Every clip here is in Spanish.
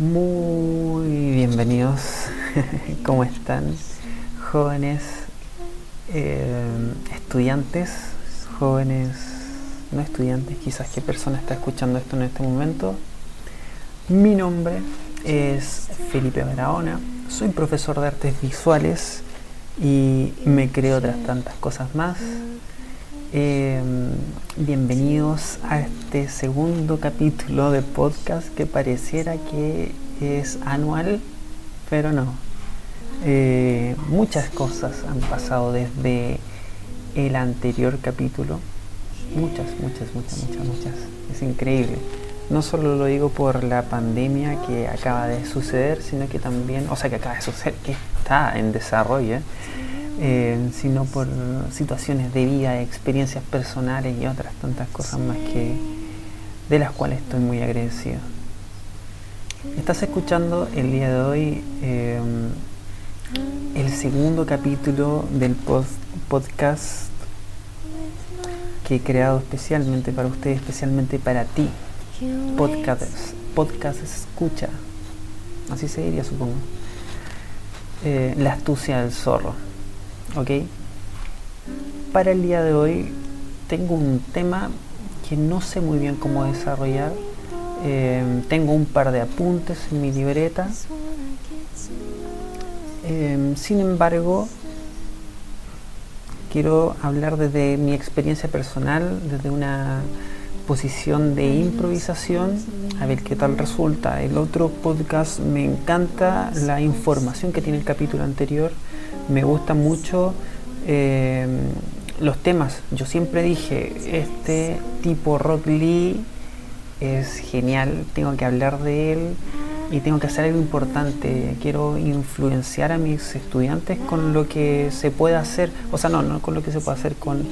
Muy bienvenidos, ¿cómo están? Jóvenes, eh, estudiantes, jóvenes, no estudiantes, quizás qué persona está escuchando esto en este momento. Mi nombre es Felipe Barahona, soy profesor de artes visuales y me creo otras tantas cosas más. Eh, bienvenidos a este segundo capítulo de podcast que pareciera que es anual, pero no. Eh, muchas cosas han pasado desde el anterior capítulo. Muchas, muchas, muchas, muchas, muchas. Es increíble. No solo lo digo por la pandemia que acaba de suceder, sino que también, o sea, que acaba de suceder, que está en desarrollo. ¿eh? Eh, sino por situaciones de vida, experiencias personales y otras tantas cosas más que de las cuales estoy muy agradecido. Estás escuchando el día de hoy eh, el segundo capítulo del podcast que he creado especialmente para ustedes, especialmente para ti. Podcast, podcast escucha, así se diría supongo. Eh, la astucia del zorro. ¿Ok? Para el día de hoy tengo un tema que no sé muy bien cómo desarrollar. Eh, tengo un par de apuntes en mi libreta. Eh, sin embargo, quiero hablar desde mi experiencia personal, desde una posición de improvisación, a ver qué tal resulta. El otro podcast me encanta la información que tiene el capítulo anterior me gustan mucho eh, los temas. Yo siempre dije, este tipo Rock Lee es genial, tengo que hablar de él y tengo que hacer algo importante. Quiero influenciar a mis estudiantes con lo que se puede hacer, o sea, no, no con lo que se puede hacer, con,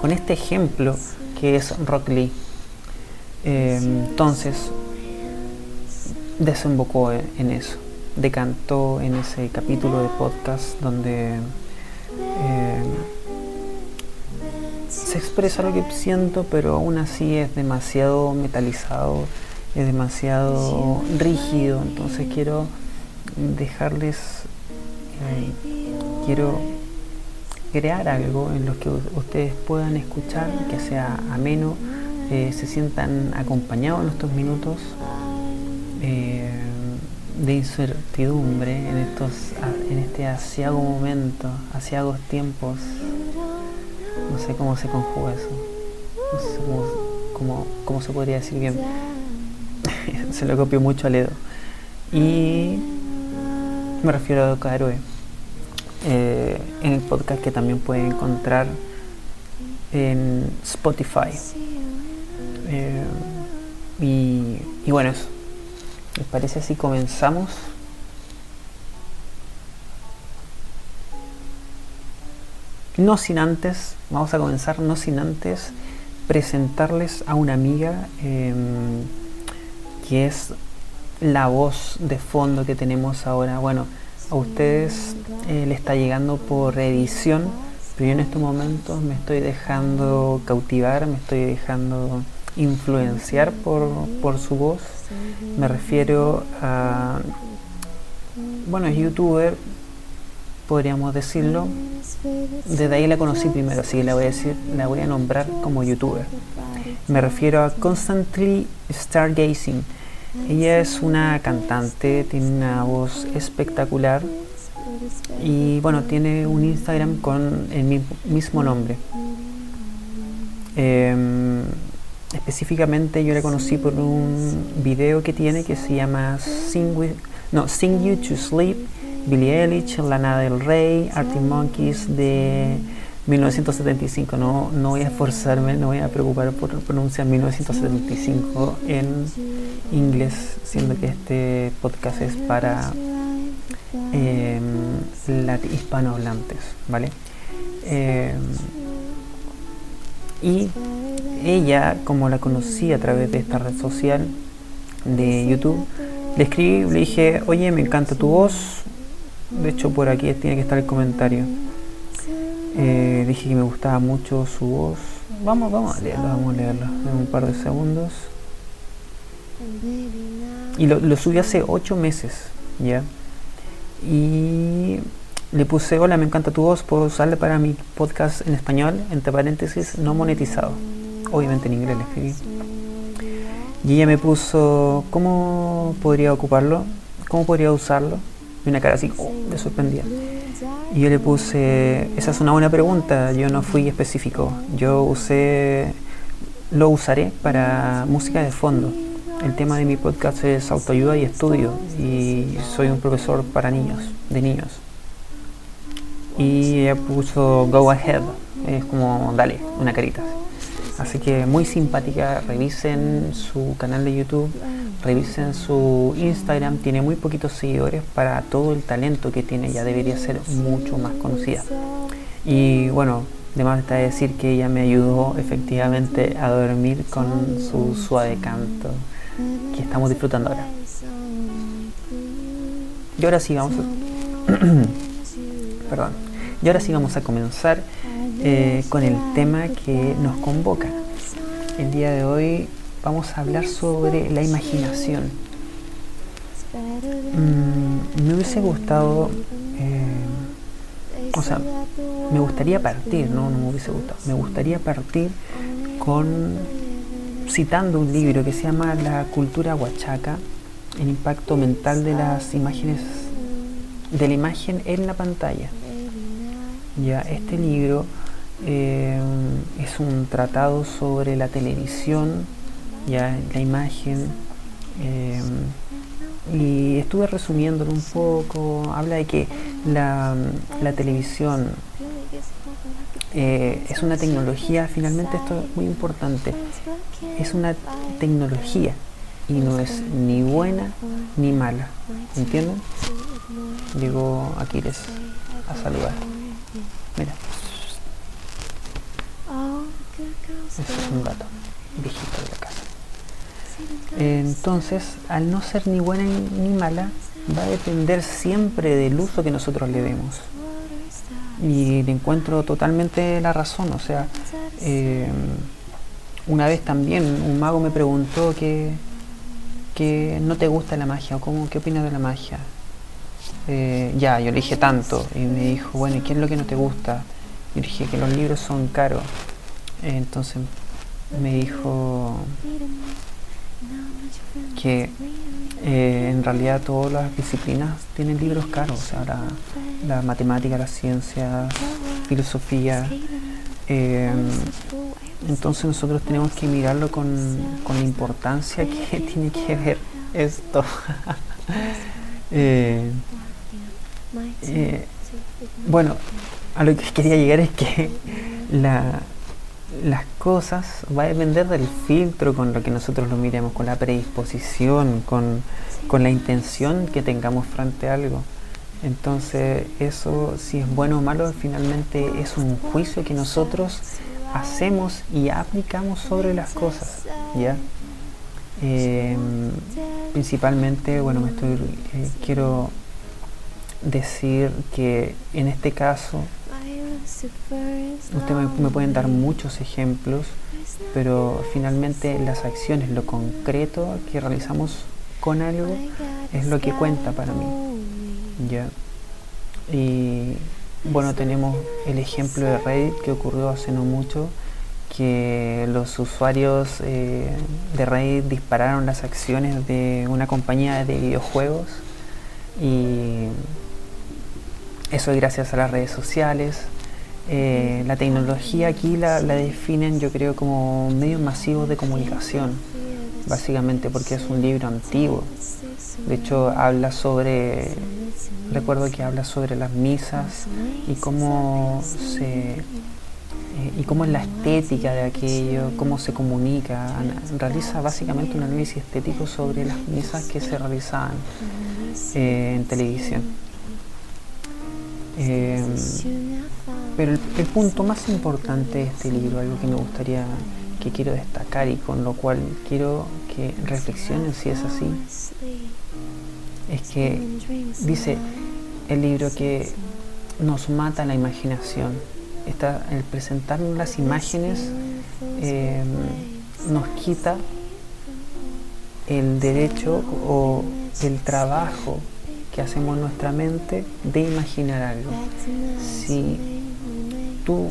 con este ejemplo que es Rock Lee. Eh, entonces, desembocó en eso decantó en ese capítulo de podcast donde eh, se expresa lo que siento, pero aún así es demasiado metalizado, es demasiado rígido, entonces quiero dejarles, eh, quiero crear algo en lo que ustedes puedan escuchar, que sea ameno, eh, se sientan acompañados en estos minutos de incertidumbre en estos en este asiago momento, asiagos tiempos. No sé cómo se conjuga eso. No sé cómo, se podría decir bien. se lo copio mucho a Ledo. Y me refiero a Doka eh, en el podcast que también pueden encontrar en Spotify. Eh, y, y bueno, eso. ¿Les parece si comenzamos? No sin antes, vamos a comenzar no sin antes presentarles a una amiga em, que es la voz de fondo que tenemos ahora. Bueno, a ustedes eh, le está llegando por edición, pero yo en estos momentos me estoy dejando cautivar, me estoy dejando influenciar por, por su voz. Me refiero a, bueno, es youtuber, podríamos decirlo. Desde ahí la conocí primero, así que la voy a decir, la voy a nombrar como youtuber. Me refiero a Constantly Stargazing. Ella es una cantante, tiene una voz espectacular y bueno, tiene un Instagram con el mismo nombre. Em, específicamente yo la conocí por un video que tiene que se llama Sing, With, no, Sing You to Sleep, Billie Eilish, Lana del Rey, Arctic Monkeys de 1975. No, no voy a esforzarme, no voy a preocupar por pronunciar 1975 en inglés, siendo que este podcast es para eh, hispanohablantes, ¿vale? Em, y ella, como la conocí a través de esta red social de YouTube, le escribí, le dije, oye, me encanta tu voz. De hecho, por aquí tiene que estar el comentario. Eh, dije que me gustaba mucho su voz. Vamos, vamos a leerlo, vamos a leerlo en un par de segundos. Y lo, lo subí hace ocho meses, ¿ya? Y le puse, hola, me encanta tu voz, puedo usarla para mi podcast en español, entre paréntesis, no monetizado. Obviamente en inglés le escribí. Y ella me puso, ¿cómo podría ocuparlo? ¿Cómo podría usarlo? Y una cara así, oh, me sorprendía. Y yo le puse, esa es una buena pregunta, yo no fui específico. Yo usé, lo usaré para música de fondo. El tema de mi podcast es autoayuda y estudio y soy un profesor para niños, de niños. Y ella puso go ahead, es como dale, una carita. Así que muy simpática, revisen su canal de YouTube, revisen su Instagram, tiene muy poquitos seguidores para todo el talento que tiene, ya debería ser mucho más conocida. Y bueno, además está decir que ella me ayudó efectivamente a dormir con su suave canto que estamos disfrutando ahora. Y ahora sí vamos a... Perdón. Y ahora sí vamos a comenzar eh, con el tema que nos convoca. El día de hoy vamos a hablar sobre la imaginación. Mm, me hubiese gustado, eh, o sea, me gustaría partir, no, no me hubiese gustado, me gustaría partir con citando un libro que se llama La cultura huachaca, el impacto mental de las imágenes, de la imagen en la pantalla. Ya, este libro eh, es un tratado sobre la televisión, ya la imagen, eh, y estuve resumiéndolo un poco. Habla de que la, televisión eh, es una tecnología, finalmente esto es muy importante, es una tecnología y no es ni buena ni mala. ¿Entienden? Llegó Aquiles a saludar. Mira. Ese es un gato, viejito de la casa. Entonces, al no ser ni buena ni mala, va a depender siempre del uso que nosotros le demos. Y le encuentro totalmente la razón. O sea, eh, una vez también un mago me preguntó que, que no te gusta la magia o cómo, qué opinas de la magia. Eh, ya, yo le dije tanto y me dijo, bueno, ¿y qué es lo que no te gusta? Y dije que los libros son caros. Entonces me dijo que eh, en realidad todas las disciplinas tienen libros caros, o sea, la, matemática, la ciencia, filosofía. Eh, entonces nosotros tenemos que mirarlo con, la importancia que tiene que ver esto. Eh, bueno, a lo que quería llegar es que la, las cosas va a depender del filtro con lo que nosotros lo miremos, con la predisposición, con, la intención que tengamos frente a algo. Entonces eso, si es bueno o malo, finalmente es un juicio que nosotros hacemos y aplicamos sobre las cosas, ¿ya? Em, principalmente, bueno, me estoy, eh, quiero decir que en este caso Ustedes me, pueden dar muchos ejemplos, pero finalmente las acciones, lo concreto que realizamos con algo es lo que cuenta para mí. ¿ya? Y bueno, tenemos el ejemplo de Reddit que ocurrió hace no mucho, que los usuarios eh, de Reddit dispararon las acciones de una compañía de videojuegos y eso es gracias a las redes sociales. Eh, la tecnología aquí la, definen yo creo como medios masivos de comunicación, básicamente porque es un libro antiguo. De hecho habla sobre, recuerdo que habla sobre las misas y cómo se eh, y cómo es la estética de aquello, cómo se comunica. Realiza básicamente un análisis estético sobre las misas que se realizaban eh, en televisión. Pero el, punto más importante de este libro, algo que me gustaría, que quiero destacar y con lo cual quiero que reflexionen si es así, es que dice el libro que nos mata la imaginación. Está, el presentarnos las imágenes em, nos quita el derecho o el trabajo hacemos nuestra mente de imaginar algo. Si tú,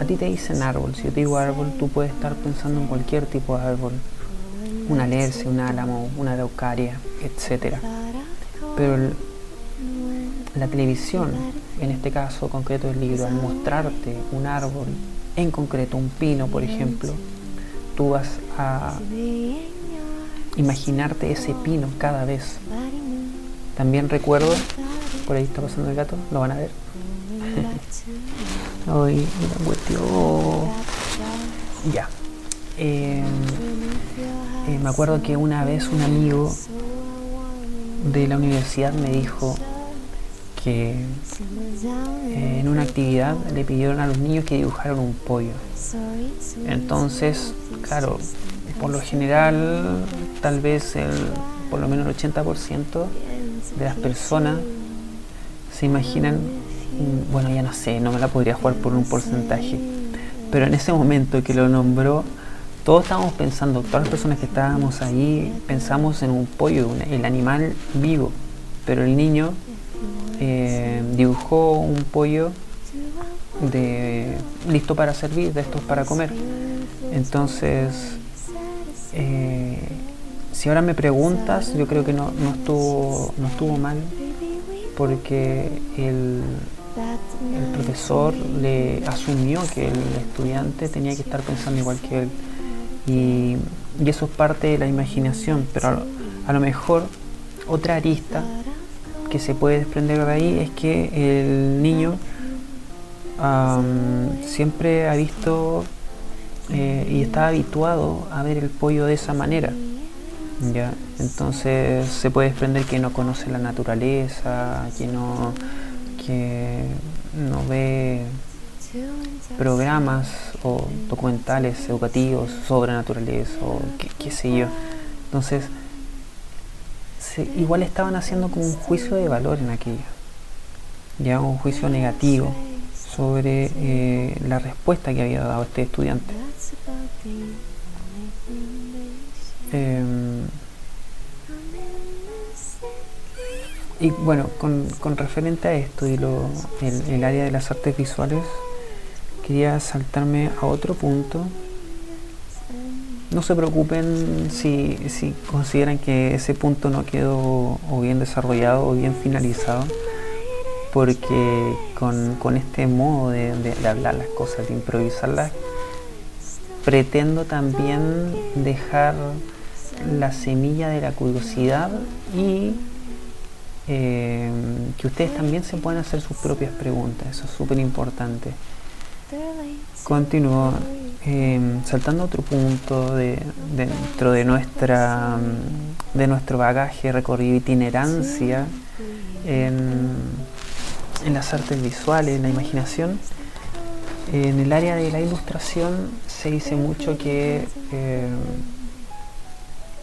a ti te dicen árbol, si yo te digo árbol, tú puedes estar pensando en cualquier tipo de árbol, una alerce, un álamo, una araucaria, etc. Pero la televisión, en este caso concreto el libro, al mostrarte un árbol, en concreto un pino, por ejemplo, tú vas a imaginarte ese pino cada vez. También recuerdo, por ahí está pasando el gato, lo van a ver. Ay, Ya. Em, eh, me acuerdo que una vez un amigo de la universidad me dijo que eh, en una actividad le pidieron a los niños que dibujaran un pollo. Entonces, claro, por lo general, tal vez el, por lo menos el 80% de las personas se imaginan, mm, bueno, ya no sé, no me la podría jugar por un porcentaje, pero en ese momento que lo nombró, todos estábamos pensando, todas las personas que estábamos ahí, pensamos en un pollo, el animal vivo, pero el niño eh, dibujó un pollo de listo para servir, de estos para comer. Entonces, eh, si ahora me preguntas, yo creo que no, no, estuvo, no estuvo mal, porque el, el profesor le asumió que el estudiante tenía que estar pensando igual que él. Y, eso es parte de la imaginación, pero a lo, mejor otra arista que se puede desprender de ahí es que el niño siempre ha visto eh, y está habituado a ver el pollo de esa manera. ¿Ya? Entonces se puede desprender que no conoce la naturaleza, que no, que no ve programas o documentales educativos sobre naturaleza o qué, sé yo. Entonces, igual estaban haciendo como un juicio de valor en aquello, ya un juicio negativo sobre eh, la respuesta que había dado este estudiante. Y bueno, con, referente a esto y lo, el área de las artes visuales, quería saltarme a otro punto. No se preocupen si, si consideran que ese punto no quedó o bien desarrollado o bien finalizado, porque con, este modo de, hablar las cosas, de improvisarlas, pretendo también dejar la semilla de la curiosidad y eh, que ustedes también se puedan hacer sus propias preguntas, eso es súper importante. Continúo em, saltando otro punto de, dentro de nuestra de nuestro bagaje recorrido itinerancia en, las artes visuales, en la imaginación. En el área de la ilustración se dice mucho que em,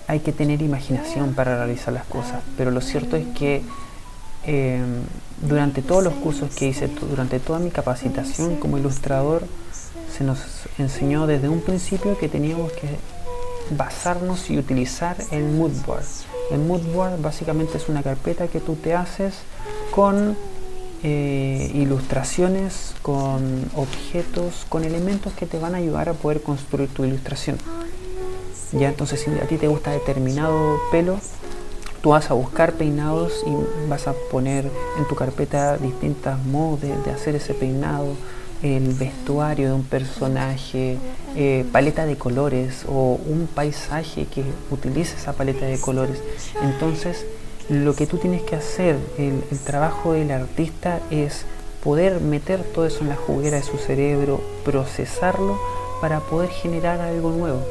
hay que tener imaginación para realizar las cosas, pero lo cierto es que em, durante todos los cursos que hice, durante toda mi capacitación como ilustrador, se nos enseñó desde un principio que teníamos que basarnos y utilizar el mood board. El mood board básicamente es una carpeta que tú te haces con eh, ilustraciones, con objetos, con elementos que te van a ayudar a poder construir tu ilustración. Ya entonces si a ti te gusta determinado pelo, tú vas a buscar peinados y vas a poner en tu carpeta distintos modos de, hacer ese peinado, el vestuario de un personaje, eh, paleta de colores o un paisaje que utilice esa paleta de colores. Entonces, lo que tú tienes que hacer, el, trabajo del artista es poder meter todo eso en la juguera de su cerebro, procesarlo para poder generar algo nuevo.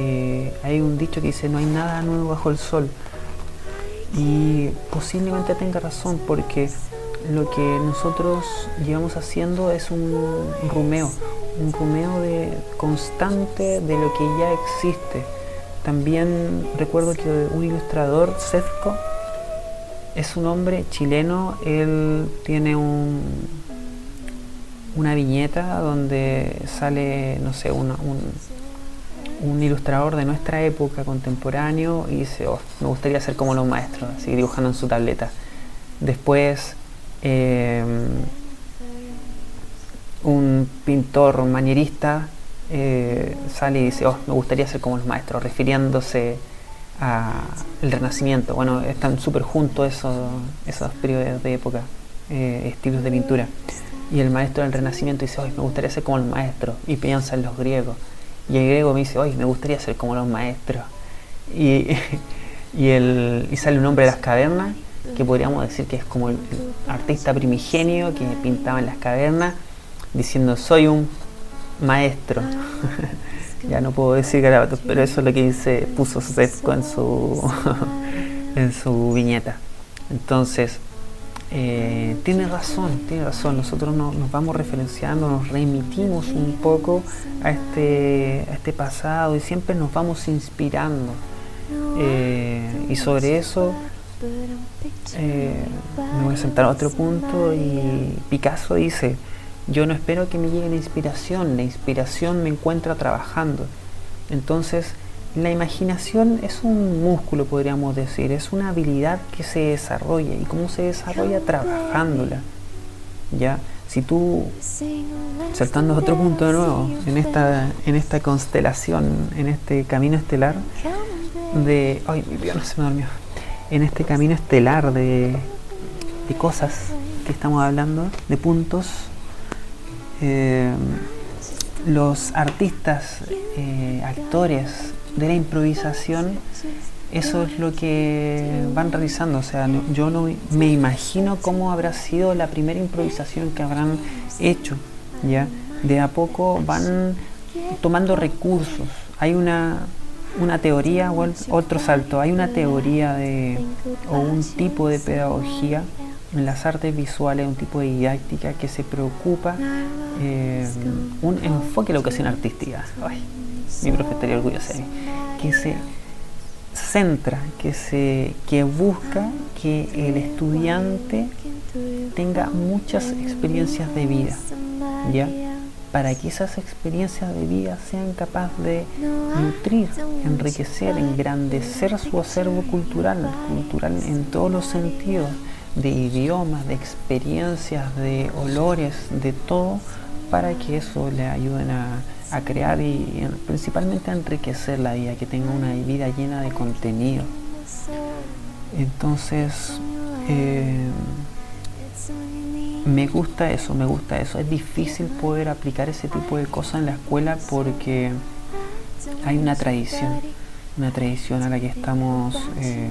Eh, hay un dicho que dice, no hay nada nuevo bajo el sol. Y posiblemente tenga razón porque lo que nosotros llevamos haciendo es un rumeo, un rumeo de constante de lo que ya existe. También recuerdo que un ilustrador, Sethko, es un hombre chileno, él tiene un, una viñeta donde sale, no sé, una, un ilustrador de nuestra época contemporáneo y dice, oh, me gustaría ser como los maestros, así dibujando en su tableta. Después, em, un pintor manierista eh, sale y dice, oh, me gustaría ser como los maestros, refiriéndose al Renacimiento. Bueno, están súper juntos esos, esos periodos de época, eh, estilos de pintura. Y el maestro del Renacimiento dice, oh, me gustaría ser como los maestros, y piensa en los griegos. Y el griego me dice, hoy me gustaría ser como los maestros. Y, y, el, y sale un hombre de las cavernas, que podríamos decir que es como el, artista primigenio que pintaba en las cavernas, diciendo, soy un maestro. ya no puedo decir garabatos, pero eso es lo que dice, puso Sesco en su, en su viñeta. Entonces, eh, tiene razón, tiene razón. Nosotros nos vamos referenciando, nos remitimos un poco a este, a este pasado y siempre nos vamos inspirando. Eh, y sobre eso eh, me voy a sentar a otro punto y Picasso dice, yo no espero que me llegue la inspiración, la inspiración me encuentra trabajando. Entonces, la imaginación es un músculo, podríamos decir, es una habilidad que se desarrolla. ¿Y cómo se desarrolla? Trabajándola. ¿Ya? Si tú, saltando a otro punto de nuevo, en esta, en esta constelación, en este camino estelar de... ¡Ay, mi no se me durmió! En este camino estelar de, de cosas que estamos hablando, de puntos, eh, los artistas, eh, actores, de la improvisación, eso es lo que van realizando. O sea, yo no me imagino cómo habrá sido la primera improvisación que habrán hecho. ¿ya? De a poco van tomando recursos. Hay una, una teoría, o otro salto, hay una teoría de, o un tipo de pedagogía en las artes visuales, un tipo de didáctica que se preocupa, eh, un enfoque de la educación artística mi profe estaría orgulloso de mí, que se centra, que, se, que busca que el estudiante tenga muchas experiencias de vida, ¿ya? Para que esas experiencias de vida sean capaces de nutrir, enriquecer, engrandecer su acervo cultural, cultural en todos los sentidos, de idiomas, de experiencias, de olores, de todo, para que eso le ayuden a a crear y principalmente a enriquecer la vida, que tenga una vida llena de contenido. Entonces, eh, me gusta eso, me gusta eso. Es difícil poder aplicar ese tipo de cosas en la escuela porque hay una tradición, una tradición a la que estamos eh,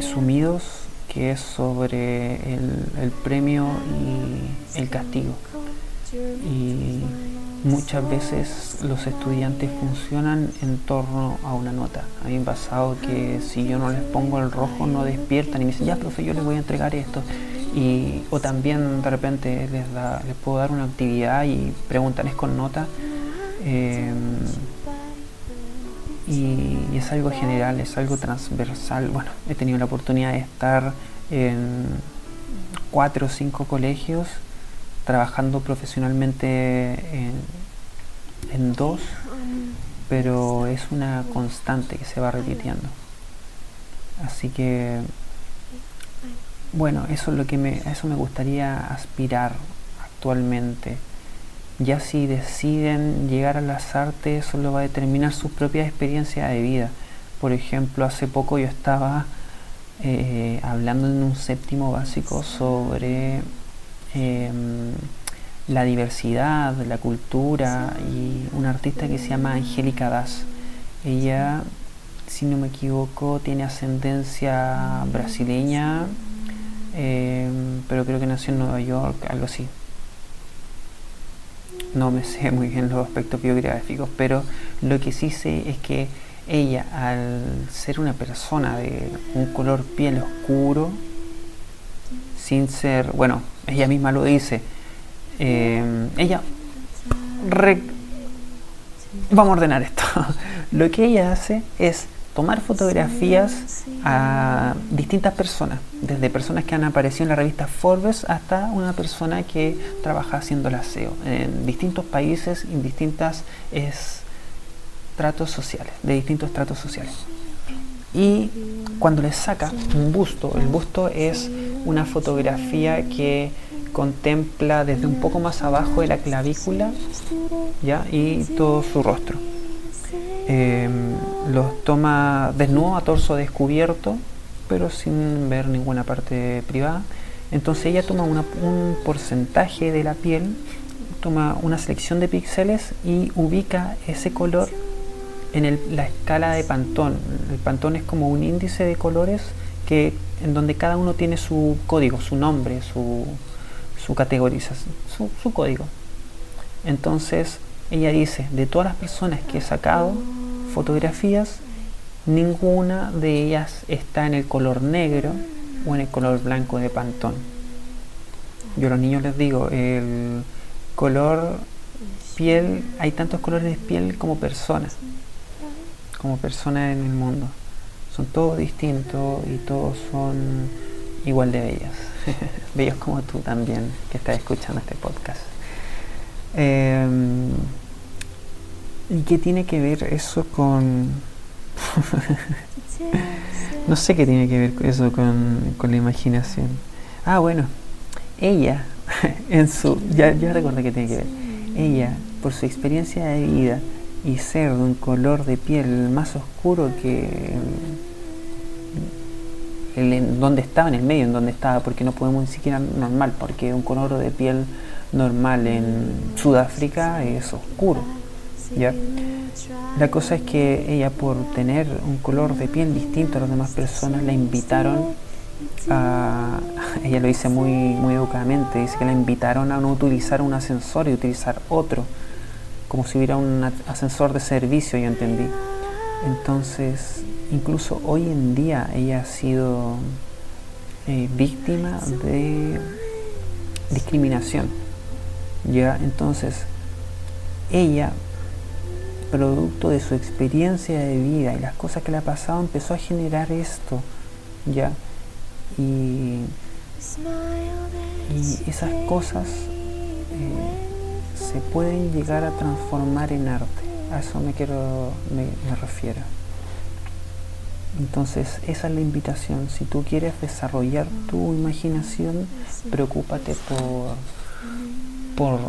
sumidos, que es sobre el, premio y el castigo. Muchas veces los estudiantes funcionan en torno a una nota. A mí me ha pasado que si yo no les pongo el rojo no despiertan y me dicen, ya profe, yo les voy a entregar esto. Y, o también de repente les, les puedo dar una actividad y preguntan, ¿es con nota? Y, y, es algo general, es algo transversal. Bueno, he tenido la oportunidad de estar en cuatro o cinco colegios trabajando profesionalmente en, dos, pero es una constante que se va repitiendo. Así que, bueno, eso es lo que me, eso me gustaría aspirar actualmente. Ya si deciden llegar a las artes, eso lo va a determinar su propia experiencia de vida. Por ejemplo, hace poco yo estaba eh, hablando en un séptimo básico sobre Em, la diversidad, la cultura y una artista que se llama Angélica Das. Ella, si no me equivoco, tiene ascendencia brasileña, em, pero creo que nació en Nueva York, algo así. No me sé muy bien los aspectos biográficos, pero lo que sí sé es que ella, al ser una persona de un color piel oscuro, sin ser, bueno, ella misma lo dice, eh, ella, vamos a ordenar esto, lo que ella hace es tomar fotografías a distintas personas, desde personas que han aparecido en la revista Forbes hasta una persona que trabaja haciendo el aseo en distintos países, en distintas tratos sociales, de distintos tratos sociales. Y cuando les saca un busto, el busto es una fotografía que contempla desde un poco más abajo de la clavícula ¿ya? y todo su rostro. Eh, los toma desnudo a torso descubierto, pero sin ver ninguna parte privada. Entonces ella toma un porcentaje de la piel, toma una selección de píxeles y ubica ese color en la escala de Pantón. El Pantón es como un índice de colores que, en donde cada uno tiene su código, su nombre, su, su categorización, su, su código. Entonces ella dice, de todas las personas que he sacado fotografías, ninguna de ellas está en el color negro o en el color blanco de Pantón. Yo a los niños les digo, el color piel, hay tantos colores de piel como personas, como personas en el mundo. Son todos distintos y todos son igual de bellas. Bellos como tú también, que estás escuchando este podcast. Em, ¿Y qué tiene que ver eso con... no sé qué tiene que ver eso con, con la imaginación. Ah, bueno, ella, en su... Ya, ya recuerdo que tiene que ver. Ella, por su experiencia de vida y ser de un color de piel más oscuro que en donde estaba, en el medio en donde estaba, porque no podemos ni siquiera normal, porque un color de piel normal en Sudáfrica es oscuro. ¿ya? La cosa es que ella por tener un color de piel distinto a las demás personas la invitaron a, ella lo dice muy, muy educadamente, dice que la invitaron a no utilizar un ascensor y utilizar otro, como si hubiera un ascensor de servicio, yo entendí. Entonces, incluso hoy en día ella ha sido eh, víctima de discriminación. Ya, entonces, ella producto de su experiencia de vida y las cosas que le ha pasado, empezó a generar esto, ¿ya? Y, esas cosas eh, se pueden llegar a transformar en arte. A eso me quiero, me refiero. Entonces, esa es la invitación. Si tú quieres desarrollar tu imaginación, preocúpate por, por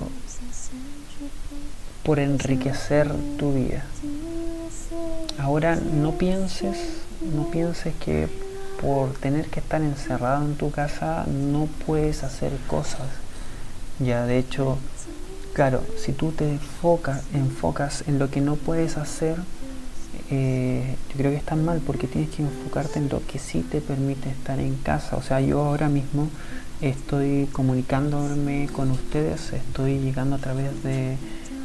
por enriquecer tu vida. Ahora no pienses, no pienses que por tener que estar encerrado en tu casa no puedes hacer cosas. Ya de hecho, claro, si tú te enfocas, enfocas en lo que no puedes hacer, eh, yo creo que está mal porque tienes que enfocarte en lo que sí te permite estar en casa. O sea, yo ahora mismo estoy comunicándome con ustedes, estoy llegando a través de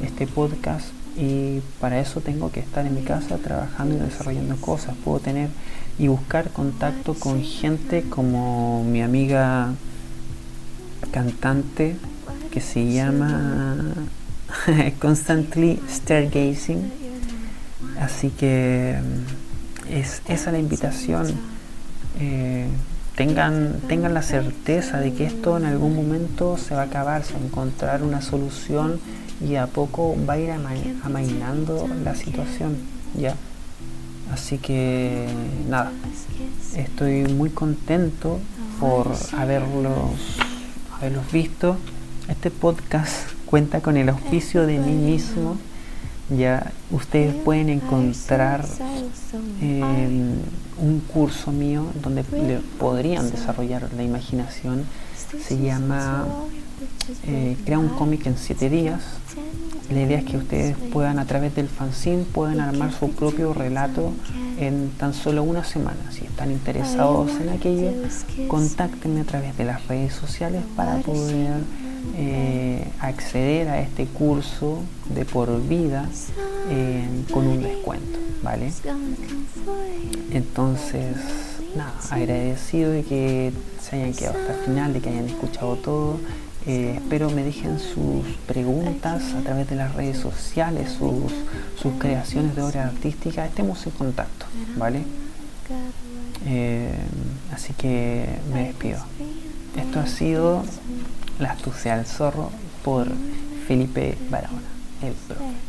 este podcast y para eso tengo que estar en mi casa trabajando y desarrollando cosas. Puedo tener y buscar contacto con gente como mi amiga cantante que se llama Constantly Stargazing. Así que mm, es esa la invitación. Eh, tengan, tengan la certeza de que esto en algún momento se va a acabar, se va a encontrar una solución y a poco va a ir amainando la situación, ¿ya? Así que nada, estoy muy contento por haberlos, haberlos visto. Este podcast cuenta con el auspicio de mí mismo. Ya ustedes pueden encontrar un curso mío donde podrían desarrollar la imaginación. Se llama eh, Crea un cómic en 7 días la idea es que ustedes puedan a través del fanzine puedan armar su propio relato en tan solo una semana. Si están interesados en aquello, contáctenme a través de las redes sociales para poder eh, acceder a este curso de por vida eh, con un descuento, ¿vale? Entonces, nada, agradecido de que se hayan quedado hasta el final, de que hayan escuchado todo. Eh, espero me dejen sus preguntas a través de las redes sociales, sus, sus creaciones de obra artística, estemos en contacto, ¿vale? Eh, así que me despido. Esto ha sido La astucia del zorro por Felipe Barahona, el profe.